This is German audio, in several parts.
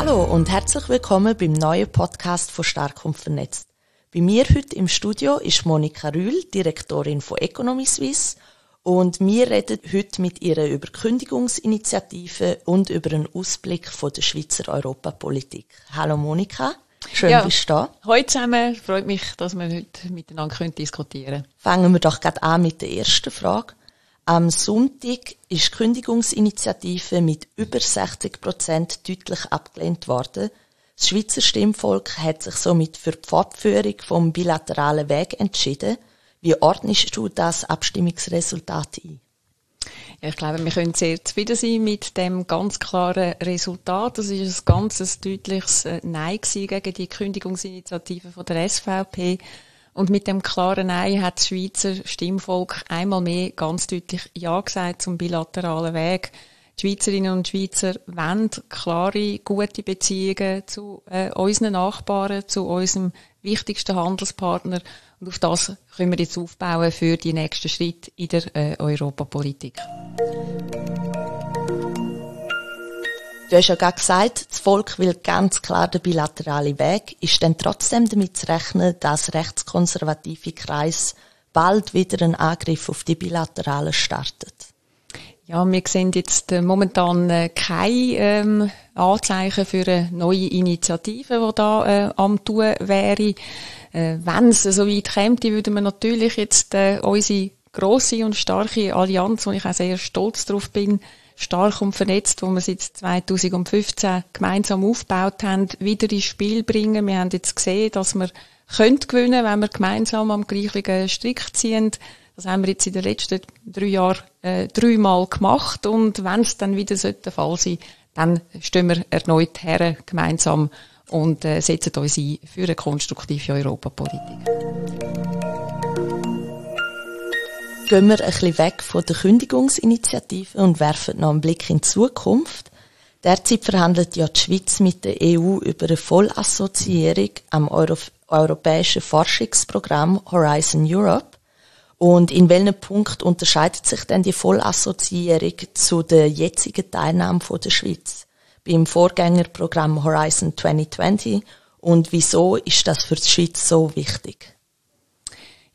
Hallo und herzlich willkommen beim neuen Podcast von Stark und Vernetzt. Bei mir heute im Studio ist Monika Rühl, Direktorin von Economy Suisse und wir reden heute mit ihr über Kündigungsinitiative und über einen Ausblick von der Schweizer Europapolitik. Hallo Monika. Schön, ja. bist du da. Hallo zusammen. Freut mich, dass wir heute miteinander diskutieren können. Fangen wir doch gerade an mit der ersten Frage. Am Sonntag ist die Kündigungsinitiative mit über 60 Prozent deutlich abgelehnt worden. Das Schweizer Stimmvolk hat sich somit für die Fortführung vom bilateralen Weg entschieden. Wie ordnest du das Abstimmungsresultat ein? Ich glaube, wir können sehr zufrieden sein mit dem ganz klaren Resultat. Das ist ein ganz deutliches äh, Nein gegen die Kündigungsinitiative von der SVP. Und mit dem klaren Nein hat das Schweizer Stimmvolk einmal mehr ganz deutlich Ja gesagt zum bilateralen Weg. Die Schweizerinnen und Schweizer wollen klare, gute Beziehungen zu äh, unseren Nachbarn, zu unserem wichtigsten Handelspartner. Und auf das können wir jetzt aufbauen für die nächsten Schritte in der äh, Europapolitik. Du hast ja gerade gesagt, das Volk will ganz klar den bilateralen Weg. Ist denn trotzdem damit zu rechnen, dass rechtskonservative Kreis bald wieder einen Angriff auf die Bilateralen startet? Ja, wir sehen jetzt äh, momentan äh, keine ähm, Anzeichen für eine neue Initiative, die da äh, am tun wäre. Wenn es so weit käme, würden wir natürlich jetzt unsere grosse und starke Allianz, wo ich auch sehr stolz drauf bin, stark und vernetzt, wo wir seit 2015 gemeinsam aufgebaut haben, wieder ins Spiel bringen. Wir haben jetzt gesehen, dass wir können gewinnen, wenn wir gemeinsam am gleichen Strick ziehen. Das haben wir jetzt in den letzten drei Jahren äh, dreimal gemacht und wenn es dann wieder der Fall sein dann stehen wir erneut her gemeinsam und äh, setzen uns ein für eine konstruktive Europapolitik. Gehen wir ein bisschen weg von der Kündigungsinitiative und werfen noch einen Blick in die Zukunft. Derzeit verhandelt ja die Schweiz mit der EU über eine Vollassoziierung am Euro europäischen Forschungsprogramm Horizon Europe. Und in welchem Punkt unterscheidet sich denn die Vollassoziierung zu der jetzigen Teilnahme von der Schweiz beim Vorgängerprogramm Horizon 2020 und wieso ist das für die Schweiz so wichtig?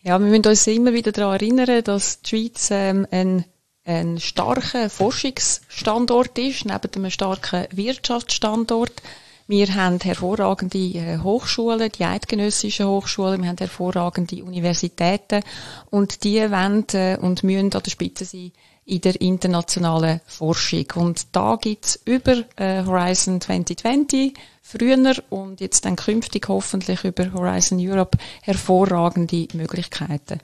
Ja, wir müssen uns immer wieder daran erinnern, dass die Schweiz ähm, ein, ein starker Forschungsstandort ist, neben einem starken Wirtschaftsstandort. Wir haben hervorragende äh, Hochschulen, die eidgenössischen Hochschulen, wir haben hervorragende Universitäten und die wollen äh, und müssen an der Spitze sein in der internationalen Forschung. Und da gibt's über äh, Horizon 2020 früher und jetzt dann künftig hoffentlich über Horizon Europe hervorragende Möglichkeiten.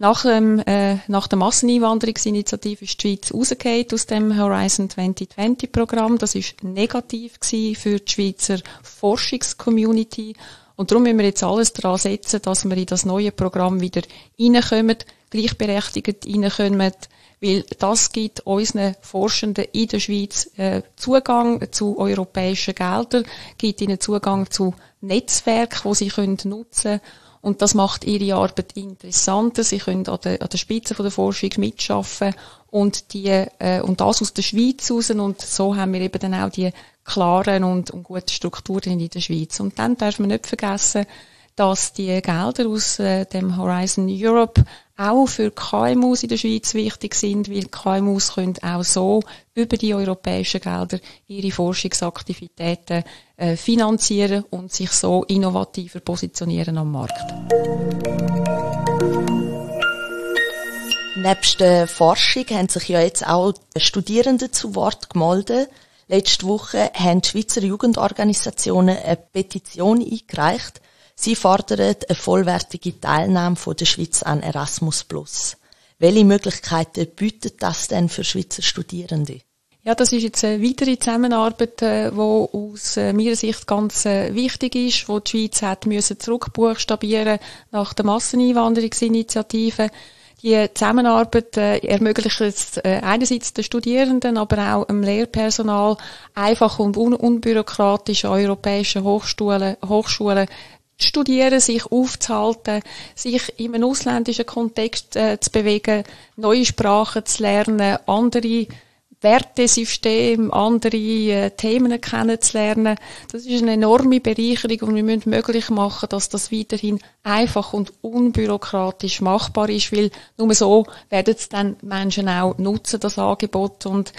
Nach, dem, äh, nach der Masseneinwanderungsinitiative ist die Schweiz rausgefallen aus dem Horizon 2020 Programm. Das ist negativ für die Schweizer Forschungscommunity. Und darum müssen wir jetzt alles daran setzen, dass wir in das neue Programm wieder reinkommen, gleichberechtigt reinkommen, weil das gibt unseren Forschenden in der Schweiz äh, Zugang zu europäischen Geldern, gibt ihnen Zugang zu Netzwerken, wo sie können nutzen und das macht ihre Arbeit interessanter. Sie können an der, an der Spitze der Forschung mitschaffen und die äh, und das aus der Schweiz raus und so haben wir eben dann auch die klaren und, und guten Strukturen in der Schweiz. Und dann darf man nicht vergessen, dass die Gelder aus äh, dem Horizon Europe auch für KMUs in der Schweiz wichtig sind, weil KMUs können auch so über die europäischen Gelder ihre Forschungsaktivitäten äh, finanzieren und sich so innovativer positionieren am Markt. Nebst der Forschung haben sich ja jetzt auch Studierende zu Wort gemeldet. Letzte Woche haben die Schweizer Jugendorganisationen eine Petition eingereicht, Sie fordern eine vollwertige Teilnahme von der Schweiz an Erasmus+. Welche Möglichkeiten bietet das denn für Schweizer Studierende? Ja, das ist jetzt eine weitere Zusammenarbeit, die äh, aus äh, meiner Sicht ganz äh, wichtig ist, wo die Schweiz hat müssen zurückbuchstabieren nach der Masseneinwanderungsinitiative. Die Zusammenarbeit ermöglicht es einerseits den Studierenden, aber auch dem Lehrpersonal einfach und unbürokratisch an europäischen Hochschulen, Hochschulen studieren, sich aufzuhalten, sich in einem ausländischen Kontext äh, zu bewegen, neue Sprachen zu lernen, andere Wertesystem, andere äh, Themen kennenzulernen. Das ist eine enorme Bereicherung und wir müssen möglich machen, dass das weiterhin einfach und unbürokratisch machbar ist, weil nur so werden es dann Menschen auch nutzen, das Angebot. Und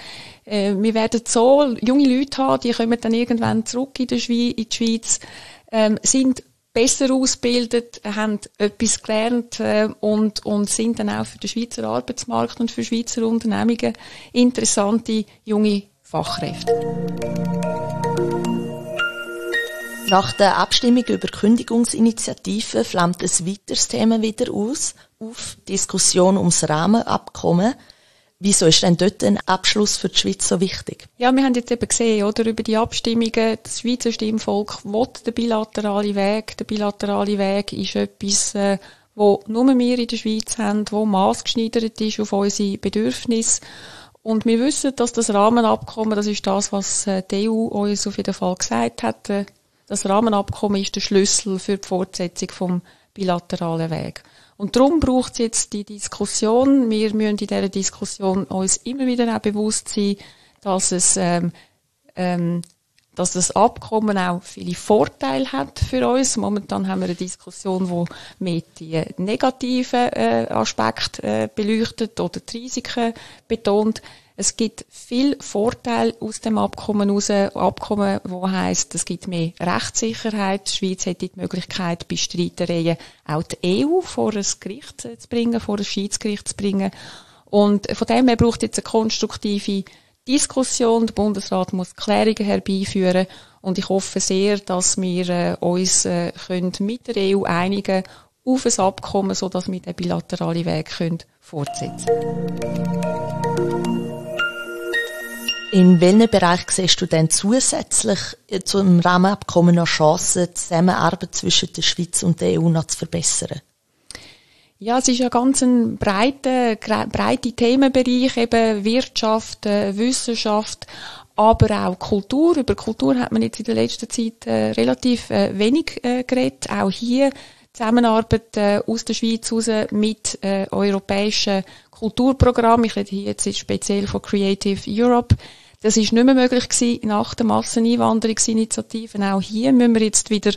äh, wir werden so junge Leute haben, die kommen dann irgendwann zurück in die Schweiz, in die Schweiz ähm, sind besser ausgebildet, haben etwas gelernt äh, und, und sind dann auch für den Schweizer Arbeitsmarkt und für Schweizer Unternehmungen interessante junge Fachkräfte. Nach der Abstimmung über Kündigungsinitiativen flammt ein weiteres Thema wieder aus, auf Diskussion ums Rahmenabkommen. Wieso ist denn dort ein Abschluss für die Schweiz so wichtig? Ja, wir haben jetzt eben gesehen, oder, über die Abstimmungen, das Schweizer Stimmvolk will den bilateralen Weg. Der bilaterale Weg ist etwas, äh, wo nur wir in der Schweiz haben, wo maßgeschneidert ist auf unsere Bedürfnisse. Und wir wissen, dass das Rahmenabkommen, das ist das, was äh, die EU uns auf jeden Fall gesagt hat, äh, das Rahmenabkommen ist der Schlüssel für die Fortsetzung vom bilateralen Weg. Und darum braucht es jetzt die Diskussion. Wir müssen in dieser Diskussion uns immer wieder auch bewusst sein, dass es ähm, ähm, dass das Abkommen auch viele Vorteile hat für uns. Momentan haben wir eine Diskussion, wo mehr die negativen äh, Aspekte äh, beleuchtet oder die Risiken betont. Es gibt viel Vorteile aus dem Abkommen heraus. Abkommen, wo heißt, es gibt mehr Rechtssicherheit. Die Schweiz hätte die Möglichkeit, bei Streitereien auch die EU vor ein Gericht zu bringen, vor ein Schiedsgericht zu bringen. Und von dem her braucht jetzt eine konstruktive Diskussion. Der Bundesrat muss Klärungen herbeiführen. Und ich hoffe sehr, dass wir äh, uns äh, können mit der EU einigen auf ein Abkommen, sodass wir den bilateralen Weg können fortsetzen können. In welchem Bereich siehst du denn zusätzlich zum Rahmenabkommen noch Chancen, die Zusammenarbeit zwischen der Schweiz und der EU noch zu verbessern? Ja, es ist ja ganz ein breiter, breiter Themenbereich, eben Wirtschaft, äh, Wissenschaft, aber auch Kultur. Über Kultur hat man jetzt in der letzten Zeit äh, relativ äh, wenig geredet. Auch hier Zusammenarbeit äh, aus der Schweiz raus mit äh, europäischen Kulturprogrammen. Ich rede hier jetzt speziell von Creative Europe. Das ist nicht mehr möglich gewesen nach der Masseneinwanderungsinitiativen. Auch hier müssen wir jetzt wieder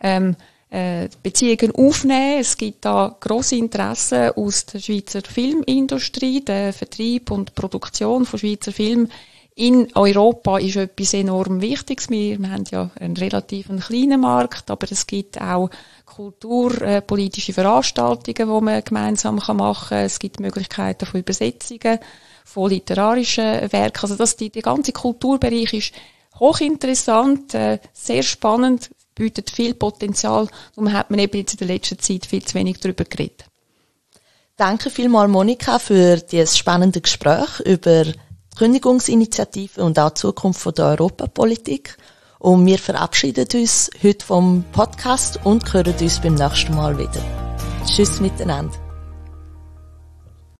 ähm, äh, Beziehungen aufnehmen. Es gibt da große Interessen aus der Schweizer Filmindustrie, der Vertrieb und Produktion von Schweizer Film in Europa ist etwas enorm Wichtiges. Wir, haben ja einen relativ kleinen Markt, aber es gibt auch kulturpolitische äh, Veranstaltungen, die man gemeinsam machen kann. Es gibt Möglichkeiten von Übersetzungen, von literarischen Werken. Also das, die, der ganze Kulturbereich ist hochinteressant, äh, sehr spannend, bietet viel Potenzial und hat man eben jetzt in der letzten Zeit viel zu wenig darüber geredet. Danke vielmals, Monika, für dieses spannende Gespräch über Kündigungsinitiative und auch die Zukunft der Europapolitik. Und wir verabschieden uns heute vom Podcast und hören uns beim nächsten Mal wieder. Tschüss miteinander.